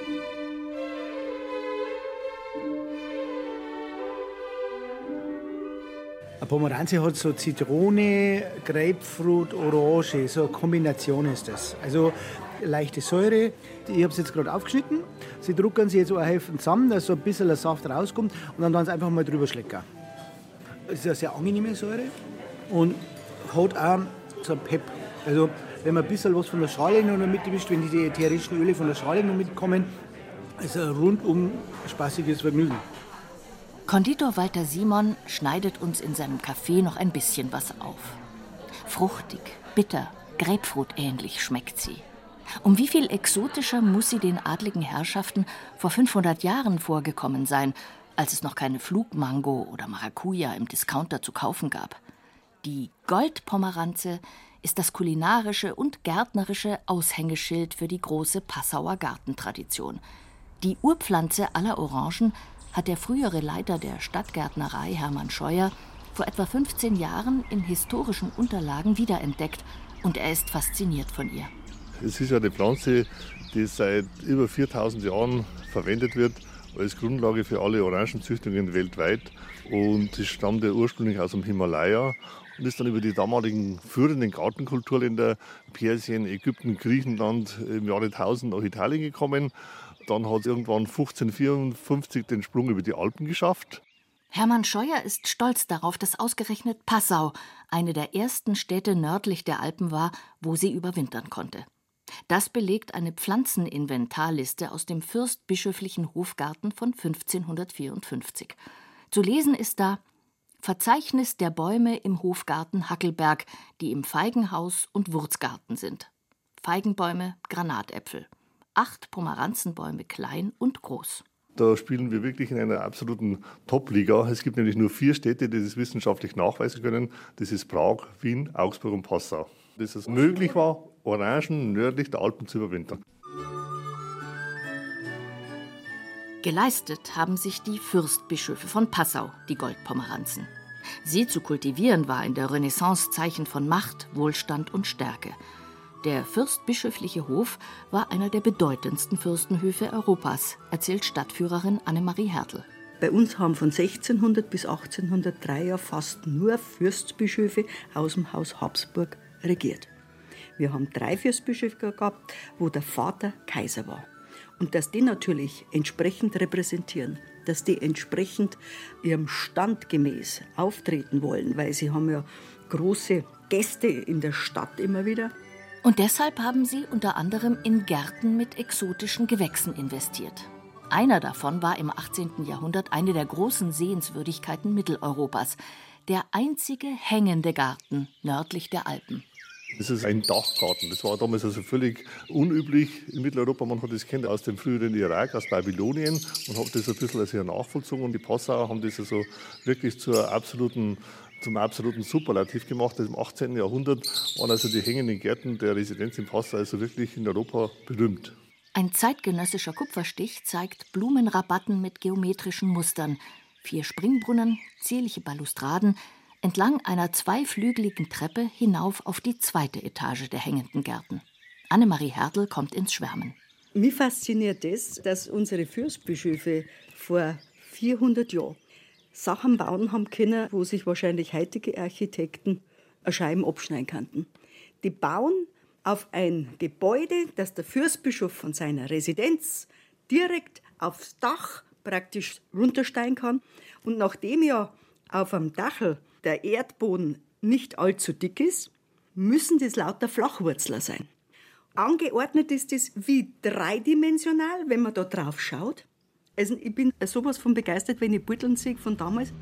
Eine Pomeranze hat so Zitrone, Grapefruit, Orange, so eine Kombination ist das. Also leichte Säure. Ich habe es jetzt gerade aufgeschnitten. Sie drucken sie jetzt auch helfen zusammen, dass so ein bisschen Saft rauskommt und dann es einfach mal drüber schlecken. Es ist eine sehr angenehme Säure und hat auch so ein Pep. Also wenn man ein bisschen was von der Schale noch mitmischt, wenn die ätherischen Öle von der Schale noch mitkommen, ist ein rundum spaßiges Vergnügen. Konditor Walter Simon schneidet uns in seinem Café noch ein bisschen was auf. Fruchtig, bitter, Grapefruit ähnlich schmeckt sie. Um wie viel exotischer muss sie den adligen Herrschaften vor 500 Jahren vorgekommen sein, als es noch keine Flugmango oder Maracuja im Discounter zu kaufen gab. Die Goldpomeranze ist das kulinarische und gärtnerische Aushängeschild für die große Passauer Gartentradition. Die Urpflanze aller Orangen hat der frühere Leiter der Stadtgärtnerei Hermann Scheuer vor etwa 15 Jahren in historischen Unterlagen wiederentdeckt und er ist fasziniert von ihr. Es ist eine Pflanze, die seit über 4000 Jahren verwendet wird als Grundlage für alle Orangenzüchtungen weltweit und es stammt ja ursprünglich aus dem Himalaya und ist dann über die damaligen führenden Gartenkulturländer Persien, Ägypten, Griechenland im Jahre 1000 nach Italien gekommen dann hat es irgendwann 1554 den Sprung über die Alpen geschafft. Hermann Scheuer ist stolz darauf, dass ausgerechnet Passau eine der ersten Städte nördlich der Alpen war, wo sie überwintern konnte. Das belegt eine Pflanzeninventarliste aus dem fürstbischöflichen Hofgarten von 1554. Zu lesen ist da Verzeichnis der Bäume im Hofgarten Hackelberg, die im Feigenhaus und Wurzgarten sind. Feigenbäume, Granatäpfel acht Pomeranzenbäume klein und groß. Da spielen wir wirklich in einer absoluten Top-Liga. Es gibt nämlich nur vier Städte, die das wissenschaftlich nachweisen können. Das ist Prag, Wien, Augsburg und Passau. Dass es möglich war, Orangen nördlich der Alpen zu überwintern. Geleistet haben sich die Fürstbischöfe von Passau, die Goldpomeranzen. Sie zu kultivieren war in der Renaissance Zeichen von Macht, Wohlstand und Stärke. Der fürstbischöfliche Hof war einer der bedeutendsten Fürstenhöfe Europas, erzählt Stadtführerin Annemarie Hertel. Bei uns haben von 1600 bis 1803 ja fast nur Fürstbischöfe aus dem Haus Habsburg regiert. Wir haben drei Fürstbischöfe gehabt, wo der Vater Kaiser war. Und dass die natürlich entsprechend repräsentieren, dass die entsprechend ihrem Stand gemäß auftreten wollen, weil sie haben ja große Gäste in der Stadt immer wieder. Und deshalb haben sie unter anderem in Gärten mit exotischen Gewächsen investiert. Einer davon war im 18. Jahrhundert eine der großen Sehenswürdigkeiten Mitteleuropas, der einzige hängende Garten nördlich der Alpen. Das ist ein Dachgarten. Das war damals also völlig unüblich in Mitteleuropa. Man hat das kennt aus dem früheren Irak, aus Babylonien und hat das ein bisschen als nachvollzogen. Und die Passauer haben das also wirklich zur absoluten zum absoluten Superlativ gemacht. Im 18. Jahrhundert waren also die hängenden Gärten der Residenz in Passau also wirklich in Europa berühmt. Ein zeitgenössischer Kupferstich zeigt Blumenrabatten mit geometrischen Mustern, vier Springbrunnen, zierliche Balustraden, entlang einer zweiflügeligen Treppe hinauf auf die zweite Etage der hängenden Gärten. Annemarie Hertel kommt ins Schwärmen. Mich fasziniert es, das, dass unsere Fürstbischöfe vor 400 Jahren Sachen bauen haben können, wo sich wahrscheinlich heutige Architekten Scheiben abschneiden könnten. Die bauen auf ein Gebäude, das der Fürstbischof von seiner Residenz direkt aufs Dach praktisch runtersteigen kann. Und nachdem ja auf dem Dachel der Erdboden nicht allzu dick ist, müssen das lauter Flachwurzler sein. Angeordnet ist es wie dreidimensional, wenn man da drauf schaut. Also ich bin sowas von begeistert, wenn ich Beuteln sehe von damals.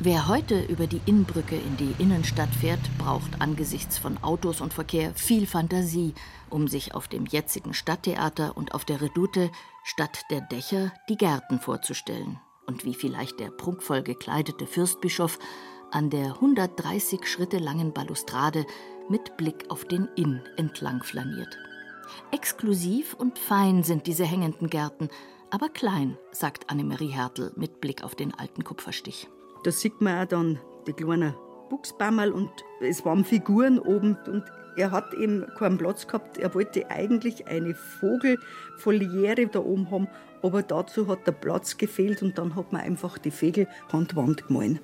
Wer heute über die Innbrücke in die Innenstadt fährt, braucht angesichts von Autos und Verkehr viel Fantasie, um sich auf dem jetzigen Stadttheater und auf der Redoute statt der Dächer die Gärten vorzustellen und wie vielleicht der prunkvoll gekleidete Fürstbischof an der 130 Schritte langen Balustrade mit Blick auf den Inn entlang flaniert. Exklusiv und fein sind diese hängenden Gärten, aber klein, sagt Annemarie Hertel mit Blick auf den alten Kupferstich. Da sieht man auch dann die kleinen Buchsbammerl und es waren Figuren oben und Er hat eben keinen Platz gehabt. Er wollte eigentlich eine Vogelfoliere da oben haben, aber dazu hat der Platz gefehlt und dann hat man einfach die Vögel an die Wand gemahlen.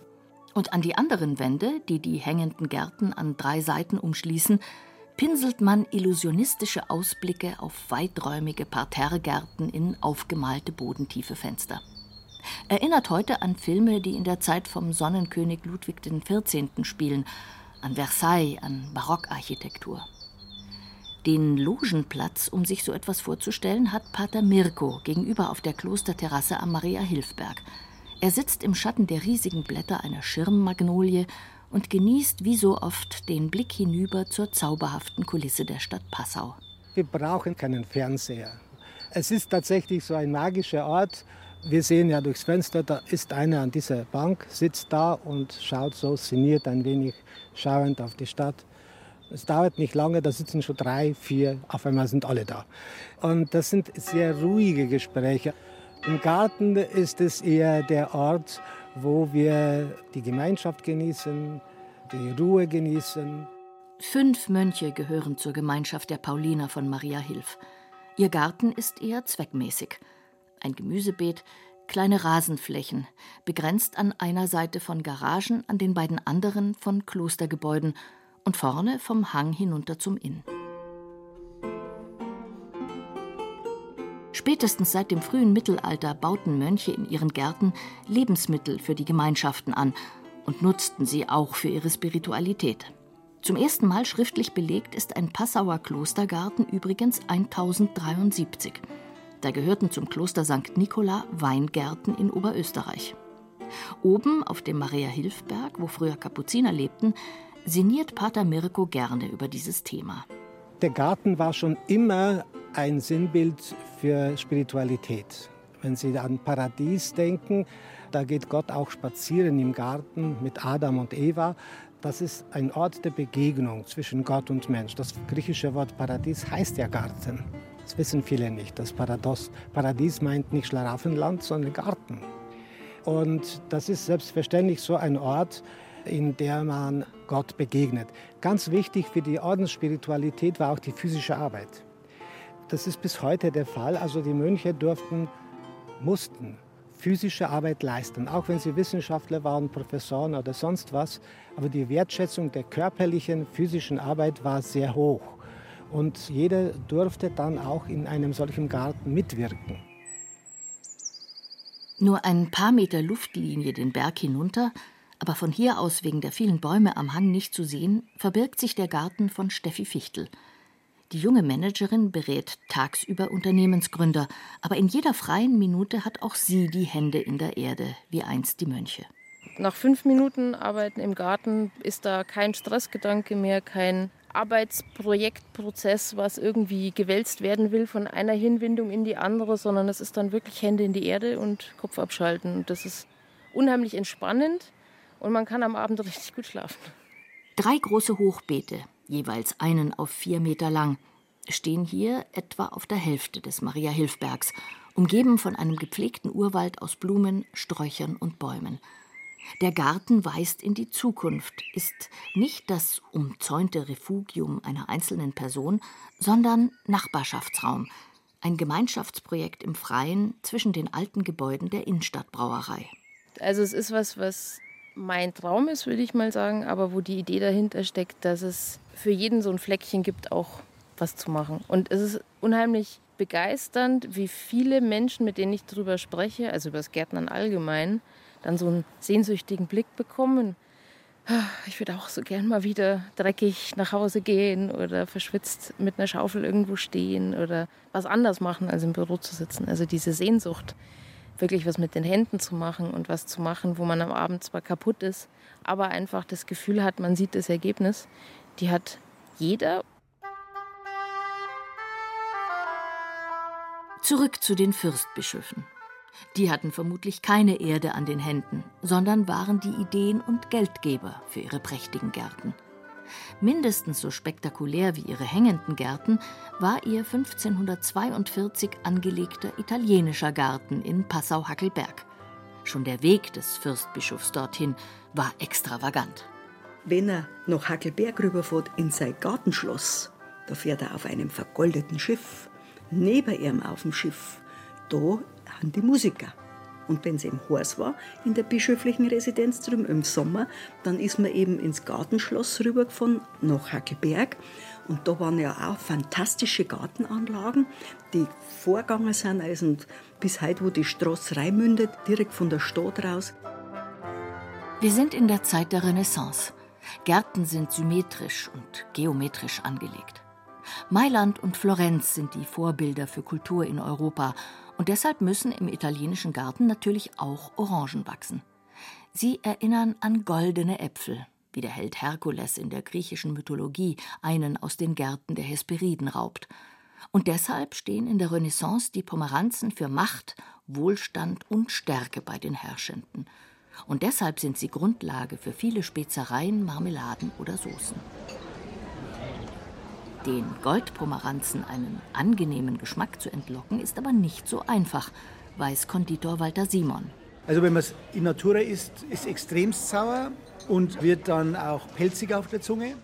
Und an die anderen Wände, die die hängenden Gärten an drei Seiten umschließen, pinselt man illusionistische Ausblicke auf weiträumige Parterregärten in aufgemalte bodentiefe Fenster. Erinnert heute an Filme, die in der Zeit vom Sonnenkönig Ludwig XIV. spielen an Versailles, an Barockarchitektur. Den Logenplatz, um sich so etwas vorzustellen, hat Pater Mirko gegenüber auf der Klosterterrasse am Maria Hilfberg. Er sitzt im Schatten der riesigen Blätter einer Schirmmagnolie und genießt wie so oft den Blick hinüber zur zauberhaften Kulisse der Stadt Passau. Wir brauchen keinen Fernseher. Es ist tatsächlich so ein magischer Ort. Wir sehen ja durchs Fenster, da ist einer an dieser Bank, sitzt da und schaut so sinniert ein wenig schauend auf die Stadt. Es dauert nicht lange, da sitzen schon drei, vier, auf einmal sind alle da. Und das sind sehr ruhige Gespräche. Im Garten ist es eher der Ort, wo wir die Gemeinschaft genießen, die Ruhe genießen. Fünf Mönche gehören zur Gemeinschaft der Pauliner von Maria Hilf. Ihr Garten ist eher zweckmäßig. Ein Gemüsebeet, kleine Rasenflächen, begrenzt an einer Seite von Garagen, an den beiden anderen von Klostergebäuden und vorne vom Hang hinunter zum Inn. Spätestens seit dem frühen Mittelalter bauten Mönche in ihren Gärten Lebensmittel für die Gemeinschaften an und nutzten sie auch für ihre Spiritualität. Zum ersten Mal schriftlich belegt ist ein Passauer Klostergarten übrigens 1073. Da gehörten zum Kloster St. Nikola Weingärten in Oberösterreich. Oben auf dem Maria-Hilf-Berg, wo früher Kapuziner lebten, sinniert Pater Mirko gerne über dieses Thema. Der Garten war schon immer ein Sinnbild für Spiritualität. Wenn Sie an Paradies denken, da geht Gott auch spazieren im Garten mit Adam und Eva. Das ist ein Ort der Begegnung zwischen Gott und Mensch. Das griechische Wort Paradies heißt ja Garten. Das wissen viele nicht. Das Parados, Paradies meint nicht Schlaraffenland, sondern Garten. Und das ist selbstverständlich so ein Ort, in der man Gott begegnet. Ganz wichtig für die Ordensspiritualität war auch die physische Arbeit. Das ist bis heute der Fall. Also die Mönche durften, mussten physische Arbeit leisten, auch wenn sie Wissenschaftler waren, Professoren oder sonst was. Aber die Wertschätzung der körperlichen, physischen Arbeit war sehr hoch. Und jeder durfte dann auch in einem solchen Garten mitwirken. Nur ein paar Meter Luftlinie den Berg hinunter, aber von hier aus wegen der vielen Bäume am Hang nicht zu sehen, verbirgt sich der Garten von Steffi Fichtel. Die junge Managerin berät tagsüber Unternehmensgründer, aber in jeder freien Minute hat auch sie die Hände in der Erde, wie einst die Mönche. Nach fünf Minuten Arbeiten im Garten ist da kein Stressgedanke mehr, kein Arbeitsprojektprozess, was irgendwie gewälzt werden will von einer Hinwindung in die andere, sondern es ist dann wirklich Hände in die Erde und Kopf abschalten. Und das ist unheimlich entspannend und man kann am Abend richtig gut schlafen. Drei große Hochbeete, jeweils einen auf vier Meter lang, stehen hier etwa auf der Hälfte des Maria-Hilfbergs, umgeben von einem gepflegten Urwald aus Blumen, Sträuchern und Bäumen. Der Garten weist in die Zukunft, ist nicht das umzäunte Refugium einer einzelnen Person, sondern Nachbarschaftsraum, ein Gemeinschaftsprojekt im Freien zwischen den alten Gebäuden der Innenstadtbrauerei. Also es ist was, was mein Traum ist, würde ich mal sagen, aber wo die Idee dahinter steckt, dass es für jeden so ein Fleckchen gibt, auch was zu machen. Und es ist unheimlich begeisternd, wie viele Menschen, mit denen ich darüber spreche, also über das Gärtnern allgemein, dann so einen sehnsüchtigen Blick bekommen. Ah, ich würde auch so gern mal wieder dreckig nach Hause gehen oder verschwitzt mit einer Schaufel irgendwo stehen oder was anders machen, als im Büro zu sitzen. Also diese Sehnsucht, wirklich was mit den Händen zu machen und was zu machen, wo man am Abend zwar kaputt ist, aber einfach das Gefühl hat, man sieht das Ergebnis, die hat jeder. Zurück zu den Fürstbischöfen. Die hatten vermutlich keine Erde an den Händen, sondern waren die Ideen- und Geldgeber für ihre prächtigen Gärten. Mindestens so spektakulär wie ihre hängenden Gärten war ihr 1542 angelegter italienischer Garten in Passau-Hackelberg. Schon der Weg des Fürstbischofs dorthin war extravagant. Wenn er nach Hackelberg rüberfährt in sein Gartenschloss, da fährt er auf einem vergoldeten Schiff. Neben ihm auf dem Schiff, da haben die Musiker. Und wenn es eben heiß war in der bischöflichen Residenz drüben im Sommer, dann ist man eben ins Gartenschloss rübergefahren nach Hackelberg. Und da waren ja auch fantastische Gartenanlagen, die vorgegangen sind, also bis heute, wo die Straße reinmündet, direkt von der Stadt raus. Wir sind in der Zeit der Renaissance. Gärten sind symmetrisch und geometrisch angelegt. Mailand und Florenz sind die Vorbilder für Kultur in Europa und deshalb müssen im italienischen Garten natürlich auch Orangen wachsen. Sie erinnern an goldene Äpfel, wie der Held Herkules in der griechischen Mythologie einen aus den Gärten der Hesperiden raubt. Und deshalb stehen in der Renaissance die Pomeranzen für Macht, Wohlstand und Stärke bei den Herrschenden. Und deshalb sind sie Grundlage für viele Spezereien, Marmeladen oder Soßen den Goldpomeranzen einen angenehmen Geschmack zu entlocken, ist aber nicht so einfach, weiß Konditor Walter Simon. Also wenn man es in Natura isst, ist es extremst sauer und wird dann auch pelzig auf der Zunge.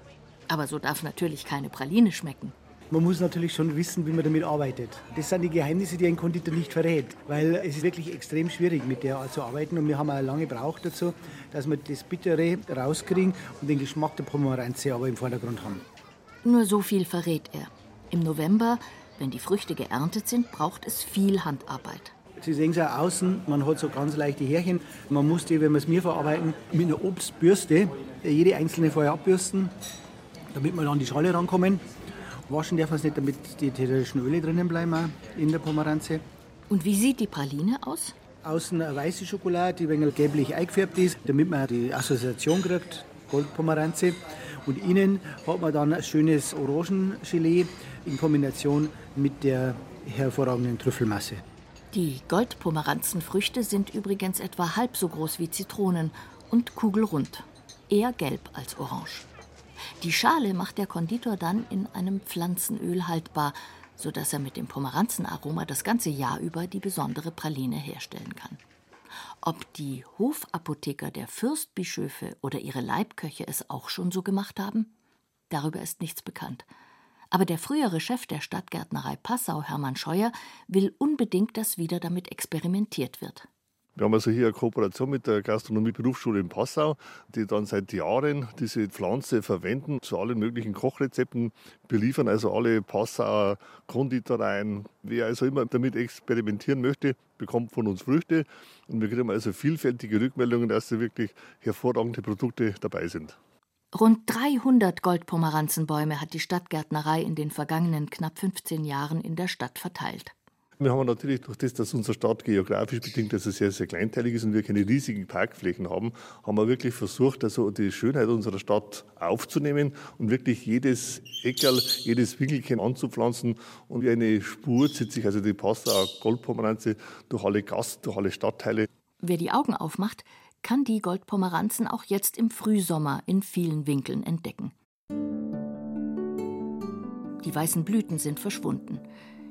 Aber so darf natürlich keine Praline schmecken. Man muss natürlich schon wissen, wie man damit arbeitet. Das sind die Geheimnisse, die ein Konditor nicht verrät, weil es ist wirklich extrem schwierig, mit der Art zu arbeiten. Und wir haben auch lange gebraucht dazu, dass wir das Bittere rauskriegen und den Geschmack der Pomeranze aber im Vordergrund haben. Nur so viel verrät er. Im November, wenn die Früchte geerntet sind, braucht es viel Handarbeit. Sie sehen es ja außen, man hat so ganz leichte Härchen. Man muss die, wenn wir es mir verarbeiten, mit einer Obstbürste jede einzelne vorher abbürsten, damit wir dann an die Schale rankommen. Waschen darf man es nicht, damit die ätherischen Öle drinnen bleiben in der Pomeranze. Und wie sieht die Praline aus? Außen eine weiße Schokolade, die ein wenig gelblich eingefärbt ist, damit man die Assoziation kriegt, Goldpomeranze. Und innen hat man dann ein schönes Orangengelee in Kombination mit der hervorragenden Trüffelmasse. Die Goldpomeranzenfrüchte sind übrigens etwa halb so groß wie Zitronen und kugelrund, eher gelb als orange. Die Schale macht der Konditor dann in einem Pflanzenöl haltbar, sodass er mit dem Pomeranzenaroma das ganze Jahr über die besondere Praline herstellen kann. Ob die Hofapotheker der Fürstbischöfe oder ihre Leibköche es auch schon so gemacht haben? Darüber ist nichts bekannt. Aber der frühere Chef der Stadtgärtnerei Passau, Hermann Scheuer, will unbedingt, dass wieder damit experimentiert wird. Wir haben also hier eine Kooperation mit der Gastronomie-Berufsschule in Passau, die dann seit Jahren diese Pflanze verwenden zu allen möglichen Kochrezepten, beliefern also alle Passauer Konditoreien. Wer also immer damit experimentieren möchte, bekommt von uns Früchte und wir kriegen also vielfältige Rückmeldungen, dass da wirklich hervorragende Produkte dabei sind. Rund 300 Goldpomeranzenbäume hat die Stadtgärtnerei in den vergangenen knapp 15 Jahren in der Stadt verteilt. Wir haben natürlich durch das, dass unsere Stadt geografisch bedingt also sehr, sehr kleinteilig ist und wir keine riesigen Parkflächen haben, haben wir wirklich versucht, also die Schönheit unserer Stadt aufzunehmen und wirklich jedes Eckerl, jedes Winkelchen anzupflanzen und wie eine Spur zieht sich also die Passauer Goldpomeranze durch alle Gassen, durch alle Stadtteile. Wer die Augen aufmacht, kann die Goldpomeranzen auch jetzt im Frühsommer in vielen Winkeln entdecken. Die weißen Blüten sind verschwunden.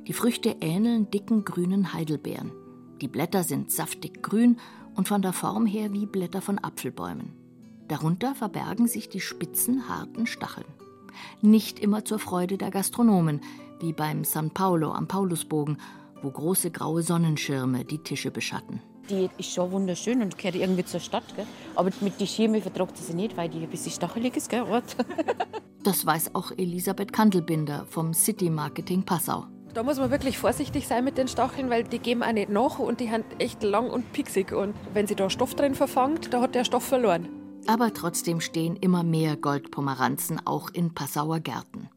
Die Früchte ähneln dicken grünen Heidelbeeren. Die Blätter sind saftig grün und von der Form her wie Blätter von Apfelbäumen. Darunter verbergen sich die spitzen, harten Stacheln. Nicht immer zur Freude der Gastronomen, wie beim San Paulo am Paulusbogen, wo große graue Sonnenschirme die Tische beschatten. Die ist schon wunderschön und gehört irgendwie zur Stadt. Gell? Aber mit den Schirmen vertragt sie nicht, weil die ein bisschen stachelig ist. Gell? das weiß auch Elisabeth Kandelbinder vom City Marketing Passau. Da muss man wirklich vorsichtig sein mit den Stacheln, weil die geben auch nicht nach und die sind echt lang und pieksig. Und wenn sie da Stoff drin verfangt, da hat der Stoff verloren. Aber trotzdem stehen immer mehr Goldpomeranzen auch in Passauer Gärten.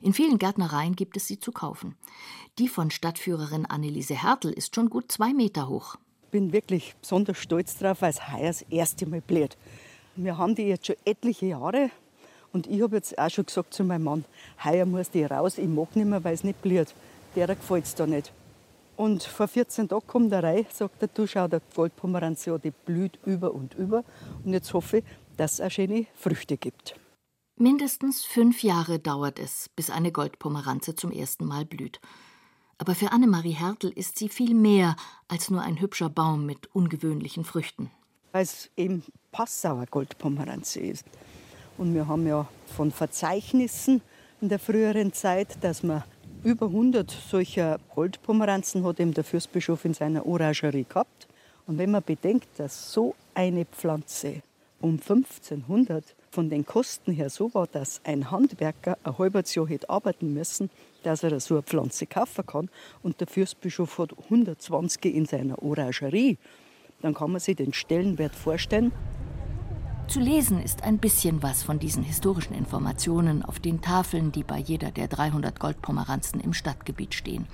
In vielen Gärtnereien gibt es sie zu kaufen. Die von Stadtführerin Anneliese Hertel ist schon gut zwei Meter hoch. Ich bin wirklich besonders stolz drauf, weil es heuer das erste Mal blüht. Wir haben die jetzt schon etliche Jahre und ich habe jetzt auch schon gesagt zu meinem Mann, heuer muss die raus, ich mag nicht mehr, weil es nicht blüht der gefällt es da nicht. Und vor 14 Tagen kommt der Rei, sagt er, du schau, der Goldpomeranze, die blüht über und über. Und jetzt hoffe ich, dass es auch schöne Früchte gibt. Mindestens fünf Jahre dauert es, bis eine Goldpomeranze zum ersten Mal blüht. Aber für Annemarie Hertel ist sie viel mehr als nur ein hübscher Baum mit ungewöhnlichen Früchten. Weil es eben Passauer Goldpomeranze ist. Und wir haben ja von Verzeichnissen in der früheren Zeit, dass man über 100 solcher Goldpomeranzen hat eben der Fürstbischof in seiner Orangerie gehabt. Und wenn man bedenkt, dass so eine Pflanze um 1500 von den Kosten her so war, dass ein Handwerker ein halbes Jahr hätte arbeiten müssen, dass er so eine Pflanze kaufen kann. Und der Fürstbischof hat 120 in seiner Orangerie. Dann kann man sich den Stellenwert vorstellen. Zu lesen ist ein bisschen was von diesen historischen Informationen auf den Tafeln, die bei jeder der 300 Goldpomeranzen im Stadtgebiet stehen.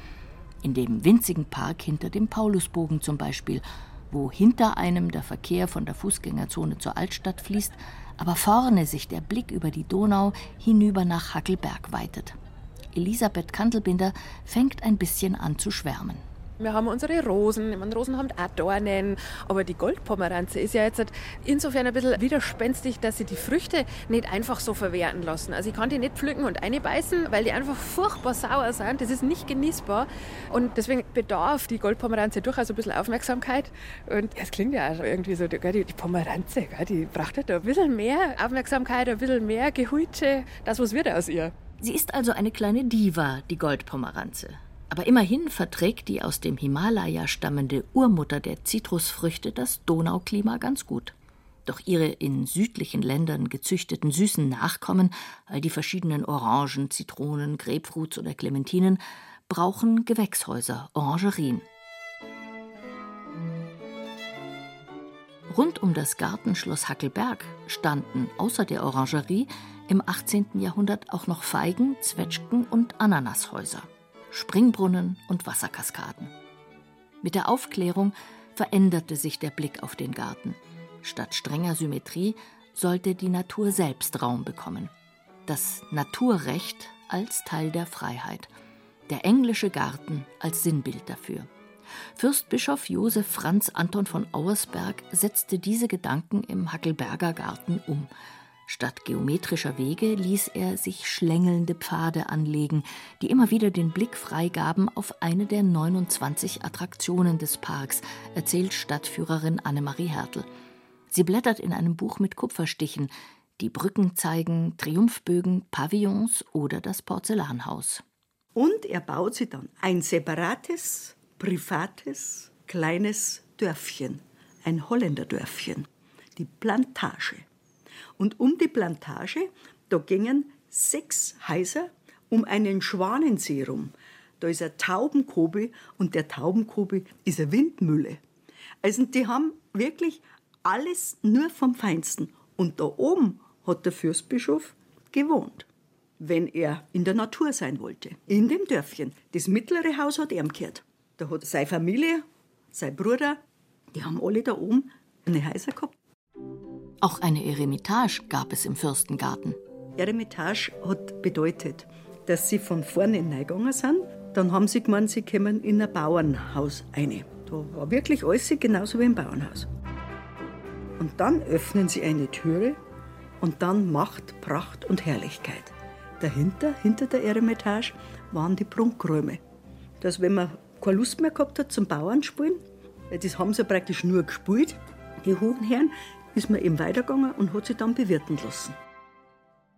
In dem winzigen Park hinter dem Paulusbogen zum Beispiel, wo hinter einem der Verkehr von der Fußgängerzone zur Altstadt fließt, aber vorne sich der Blick über die Donau hinüber nach Hackelberg weitet. Elisabeth Kantelbinder fängt ein bisschen an zu schwärmen. Wir haben unsere Rosen. Ich meine, Rosen haben auch Dornen. Aber die Goldpomeranze ist ja jetzt insofern ein bisschen widerspenstig, dass sie die Früchte nicht einfach so verwerten lassen. Also ich kann die nicht pflücken und einbeißen, weil die einfach furchtbar sauer sind. Das ist nicht genießbar. Und deswegen bedarf die Goldpomeranze durchaus ein bisschen Aufmerksamkeit. Und es klingt ja auch irgendwie so, die, die Pomeranze, die braucht halt ein bisschen mehr Aufmerksamkeit, ein bisschen mehr Gehüte. Das, was wird aus ihr. Sie ist also eine kleine Diva, die Goldpomeranze. Aber immerhin verträgt die aus dem Himalaya stammende Urmutter der Zitrusfrüchte das Donauklima ganz gut. Doch ihre in südlichen Ländern gezüchteten süßen Nachkommen, all die verschiedenen Orangen, Zitronen, Grapefruits oder Clementinen, brauchen Gewächshäuser, Orangerien. Rund um das Gartenschloss Hackelberg standen außer der Orangerie im 18. Jahrhundert auch noch Feigen, Zwetschgen und Ananashäuser. Springbrunnen und Wasserkaskaden. Mit der Aufklärung veränderte sich der Blick auf den Garten. Statt strenger Symmetrie sollte die Natur selbst Raum bekommen. Das Naturrecht als Teil der Freiheit. Der englische Garten als Sinnbild dafür. Fürstbischof Josef Franz Anton von Auersberg setzte diese Gedanken im Hackelberger Garten um. Statt geometrischer Wege ließ er sich schlängelnde Pfade anlegen, die immer wieder den Blick freigaben auf eine der 29 Attraktionen des Parks, erzählt Stadtführerin Annemarie Hertel. Sie blättert in einem Buch mit Kupferstichen, die Brücken zeigen, Triumphbögen, Pavillons oder das Porzellanhaus. Und er baut sie dann ein separates, privates, kleines Dörfchen, ein Holländerdörfchen, die Plantage. Und um die Plantage, da gingen sechs Häuser um einen Schwanensee rum. Da ist ein Taubenkobi und der Taubenkobi ist eine Windmühle. Also die haben wirklich alles nur vom Feinsten. Und da oben hat der Fürstbischof gewohnt, wenn er in der Natur sein wollte. In dem Dörfchen. Das mittlere Haus hat er gehört. Da hat seine Familie, sein Bruder, die haben alle da oben eine Häuser gehabt. Auch eine Eremitage gab es im Fürstengarten. Eremitage hat bedeutet, dass sie von vorne hineingegangen sind. Dann haben sie gemeint, sie kommen in ein Bauernhaus rein. Da war wirklich alles genauso wie im Bauernhaus. Und dann öffnen sie eine Türe und dann Macht, Pracht und Herrlichkeit. Dahinter, hinter der Eremitage, waren die Prunkräume. Dass, wenn man keine Lust mehr gehabt hat zum Bauern spielen, das haben sie praktisch nur gespielt, die hohen Herren, ist man eben weitergegangen und hat sich dann bewirten lassen.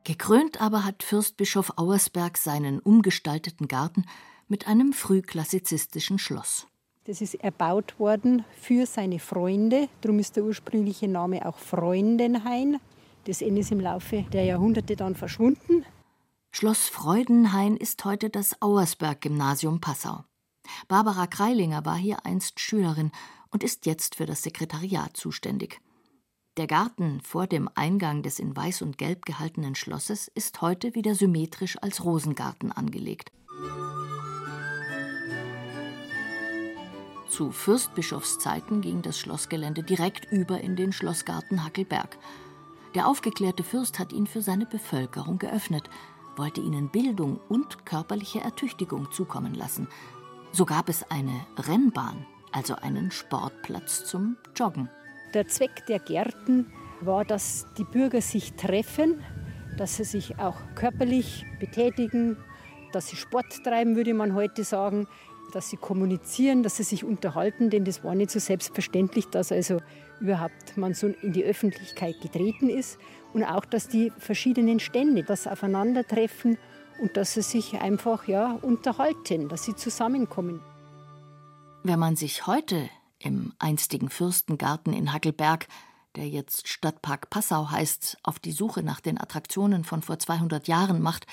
Gekrönt aber hat Fürstbischof Auersberg seinen umgestalteten Garten mit einem frühklassizistischen Schloss. Das ist erbaut worden für seine Freunde. Darum ist der ursprüngliche Name auch Freundenhain. Das ist im Laufe der Jahrhunderte dann verschwunden. Schloss Freudenhain ist heute das Auersberg-Gymnasium Passau. Barbara Kreilinger war hier einst Schülerin und ist jetzt für das Sekretariat zuständig. Der Garten vor dem Eingang des in Weiß und Gelb gehaltenen Schlosses ist heute wieder symmetrisch als Rosengarten angelegt. Zu Fürstbischofszeiten ging das Schlossgelände direkt über in den Schlossgarten Hackelberg. Der aufgeklärte Fürst hat ihn für seine Bevölkerung geöffnet, wollte ihnen Bildung und körperliche Ertüchtigung zukommen lassen. So gab es eine Rennbahn, also einen Sportplatz zum Joggen. Der Zweck der Gärten war, dass die Bürger sich treffen, dass sie sich auch körperlich betätigen, dass sie Sport treiben, würde man heute sagen. dass sie kommunizieren, dass sie sich unterhalten, denn das war nicht so selbstverständlich, dass also überhaupt man so in die Öffentlichkeit getreten ist und auch, dass die verschiedenen Stände das aufeinandertreffen und dass sie sich einfach ja unterhalten, dass sie zusammenkommen. Wenn man sich heute im einstigen Fürstengarten in Hackelberg, der jetzt Stadtpark Passau heißt, auf die Suche nach den Attraktionen von vor 200 Jahren macht,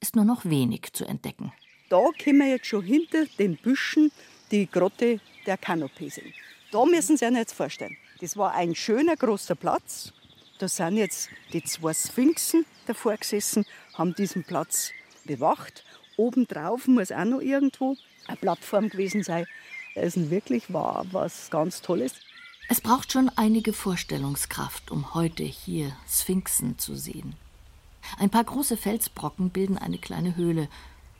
ist nur noch wenig zu entdecken. Da können wir jetzt schon hinter den Büschen die Grotte der Kanopee sehen. Da müssen Sie sich jetzt vorstellen. Das war ein schöner großer Platz. Da sind jetzt die zwei Sphinxen davor gesessen, haben diesen Platz bewacht. Obendrauf muss auch noch irgendwo eine Plattform gewesen sein. Es wirklich war was ganz Tolles. Es braucht schon einige Vorstellungskraft, um heute hier Sphinxen zu sehen. Ein paar große Felsbrocken bilden eine kleine Höhle,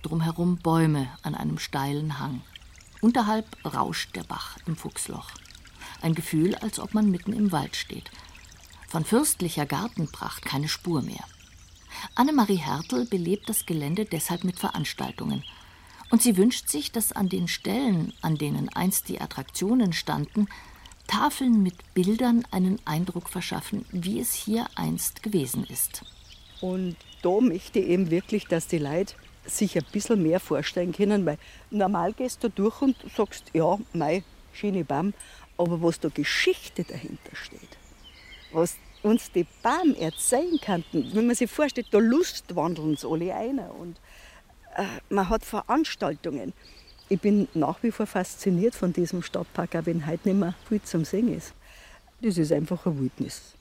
drumherum Bäume an einem steilen Hang. Unterhalb rauscht der Bach im Fuchsloch. Ein Gefühl, als ob man mitten im Wald steht. Von fürstlicher Gartenpracht keine Spur mehr. Annemarie Hertel belebt das Gelände deshalb mit Veranstaltungen. Und sie wünscht sich, dass an den Stellen, an denen einst die Attraktionen standen, Tafeln mit Bildern einen Eindruck verschaffen, wie es hier einst gewesen ist. Und da möchte ich eben wirklich, dass die Leute sich ein bisschen mehr vorstellen können, weil normal gehst du durch und sagst, ja, mei, schöne Baum, aber was da Geschichte dahinter steht, was uns die Baum erzählen könnten, wenn man sich vorstellt, da Lust wandeln sie alle ein und man hat Veranstaltungen. Ich bin nach wie vor fasziniert von diesem Stadtpark, auch wenn heute nicht mehr viel zum Singen ist. Das ist einfach ein Wildnis.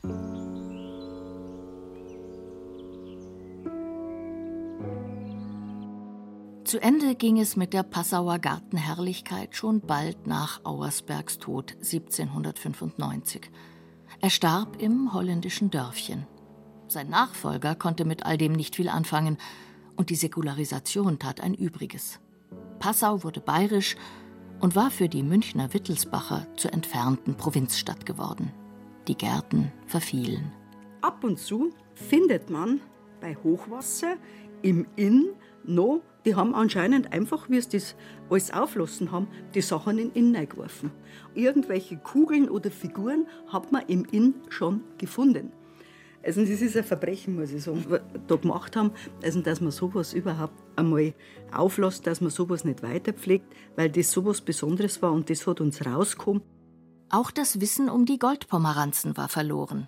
Zu Ende ging es mit der Passauer Gartenherrlichkeit schon bald nach Auersbergs Tod 1795. Er starb im holländischen Dörfchen. Sein Nachfolger konnte mit all dem nicht viel anfangen, und die Säkularisation tat ein Übriges. Passau wurde bayerisch und war für die Münchner Wittelsbacher zur entfernten Provinzstadt geworden. Die Gärten verfielen. Ab und zu findet man bei Hochwasser im Inn noch die haben anscheinend einfach, wie sie das alles auflassen haben, die Sachen in den Inn geworfen. Irgendwelche Kugeln oder Figuren hat man im Inn schon gefunden. Also das ist ein Verbrechen, muss ich sagen, was wir da gemacht haben, also dass man sowas überhaupt einmal auflässt, dass man sowas nicht weiterpflegt, weil das sowas Besonderes war und das hat uns rausgekommen. Auch das Wissen um die Goldpomeranzen war verloren.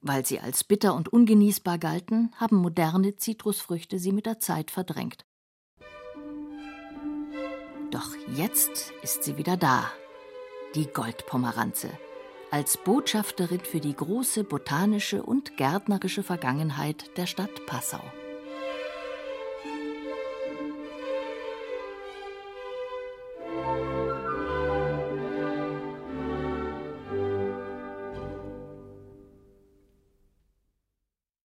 Weil sie als bitter und ungenießbar galten, haben moderne Zitrusfrüchte sie mit der Zeit verdrängt. Doch jetzt ist sie wieder da, die Goldpomeranze, als Botschafterin für die große botanische und gärtnerische Vergangenheit der Stadt Passau.